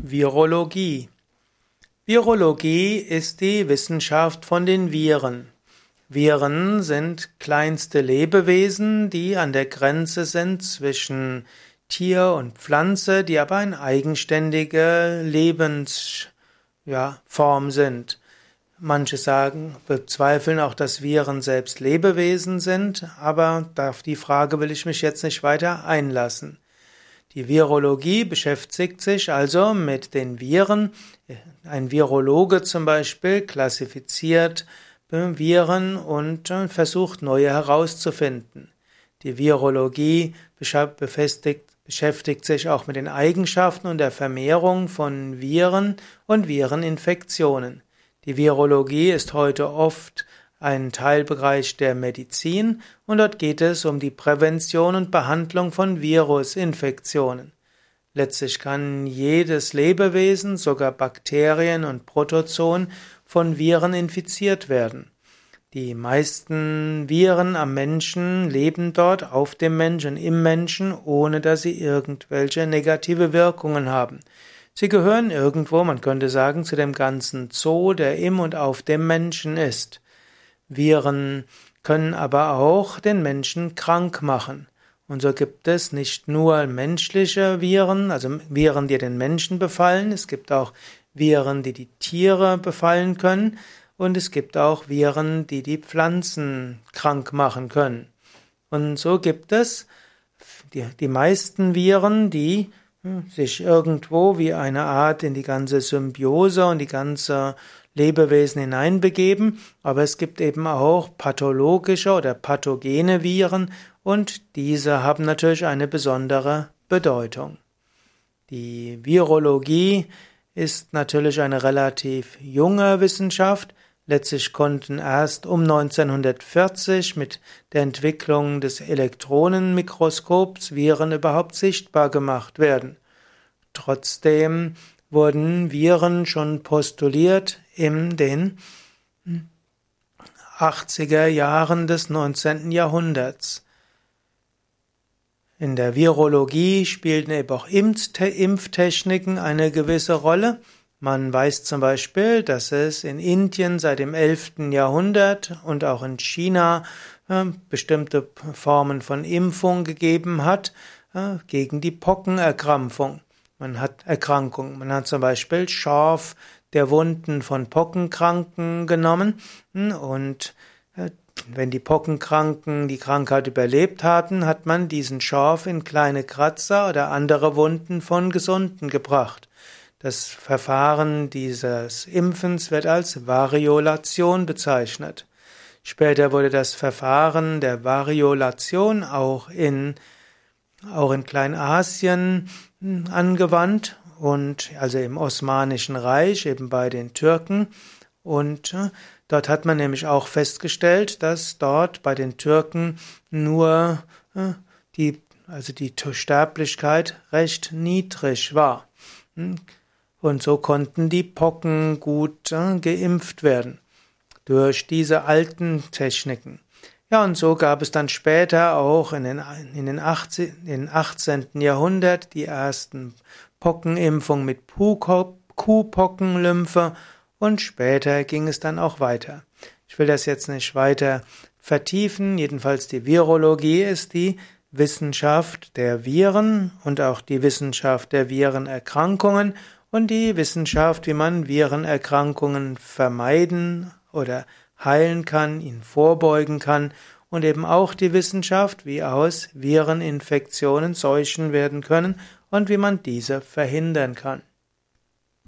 Virologie. Virologie ist die Wissenschaft von den Viren. Viren sind kleinste Lebewesen, die an der Grenze sind zwischen Tier und Pflanze, die aber eine eigenständige Lebensform ja, sind. Manche sagen, bezweifeln auch, dass Viren selbst Lebewesen sind, aber auf die Frage will ich mich jetzt nicht weiter einlassen. Die Virologie beschäftigt sich also mit den Viren. Ein Virologe zum Beispiel klassifiziert Viren und äh, versucht neue herauszufinden. Die Virologie beschäftigt sich auch mit den Eigenschaften und der Vermehrung von Viren und Vireninfektionen. Die Virologie ist heute oft ein Teilbereich der Medizin und dort geht es um die Prävention und Behandlung von Virusinfektionen. Letztlich kann jedes Lebewesen, sogar Bakterien und Protozoen, von Viren infiziert werden. Die meisten Viren am Menschen leben dort auf dem Menschen, im Menschen, ohne dass sie irgendwelche negative Wirkungen haben. Sie gehören irgendwo, man könnte sagen, zu dem ganzen Zoo, der im und auf dem Menschen ist. Viren können aber auch den Menschen krank machen. Und so gibt es nicht nur menschliche Viren, also Viren, die den Menschen befallen, es gibt auch Viren, die die Tiere befallen können, und es gibt auch Viren, die die Pflanzen krank machen können. Und so gibt es die, die meisten Viren, die sich irgendwo wie eine Art in die ganze Symbiose und die ganze Lebewesen hineinbegeben, aber es gibt eben auch pathologische oder pathogene Viren und diese haben natürlich eine besondere Bedeutung. Die Virologie ist natürlich eine relativ junge Wissenschaft. Letztlich konnten erst um 1940 mit der Entwicklung des Elektronenmikroskops Viren überhaupt sichtbar gemacht werden. Trotzdem wurden Viren schon postuliert in den 80er Jahren des 19. Jahrhunderts. In der Virologie spielten eben auch Impftechniken eine gewisse Rolle. Man weiß zum Beispiel, dass es in Indien seit dem 11. Jahrhundert und auch in China äh, bestimmte Formen von Impfung gegeben hat äh, gegen die Pockenerkrankung. Man hat Erkrankungen. Man hat zum Beispiel Schorf der Wunden von Pockenkranken genommen hm, und äh, wenn die Pockenkranken die Krankheit überlebt hatten, hat man diesen Schorf in kleine Kratzer oder andere Wunden von Gesunden gebracht. Das Verfahren dieses Impfens wird als Variolation bezeichnet. Später wurde das Verfahren der Variolation auch in, auch in Kleinasien angewandt und also im Osmanischen Reich, eben bei den Türken. Und äh, dort hat man nämlich auch festgestellt, dass dort bei den Türken nur äh, die, also die Sterblichkeit recht niedrig war. Und so konnten die Pocken gut äh, geimpft werden durch diese alten Techniken. Ja, und so gab es dann später auch in den, in den 18, in 18. Jahrhundert die ersten Pockenimpfungen mit Kuhpockenlymphe und später ging es dann auch weiter. Ich will das jetzt nicht weiter vertiefen, jedenfalls die Virologie ist die Wissenschaft der Viren und auch die Wissenschaft der Virenerkrankungen und die Wissenschaft, wie man Virenerkrankungen vermeiden oder heilen kann, ihn vorbeugen kann und eben auch die Wissenschaft, wie aus Vireninfektionen Seuchen werden können und wie man diese verhindern kann.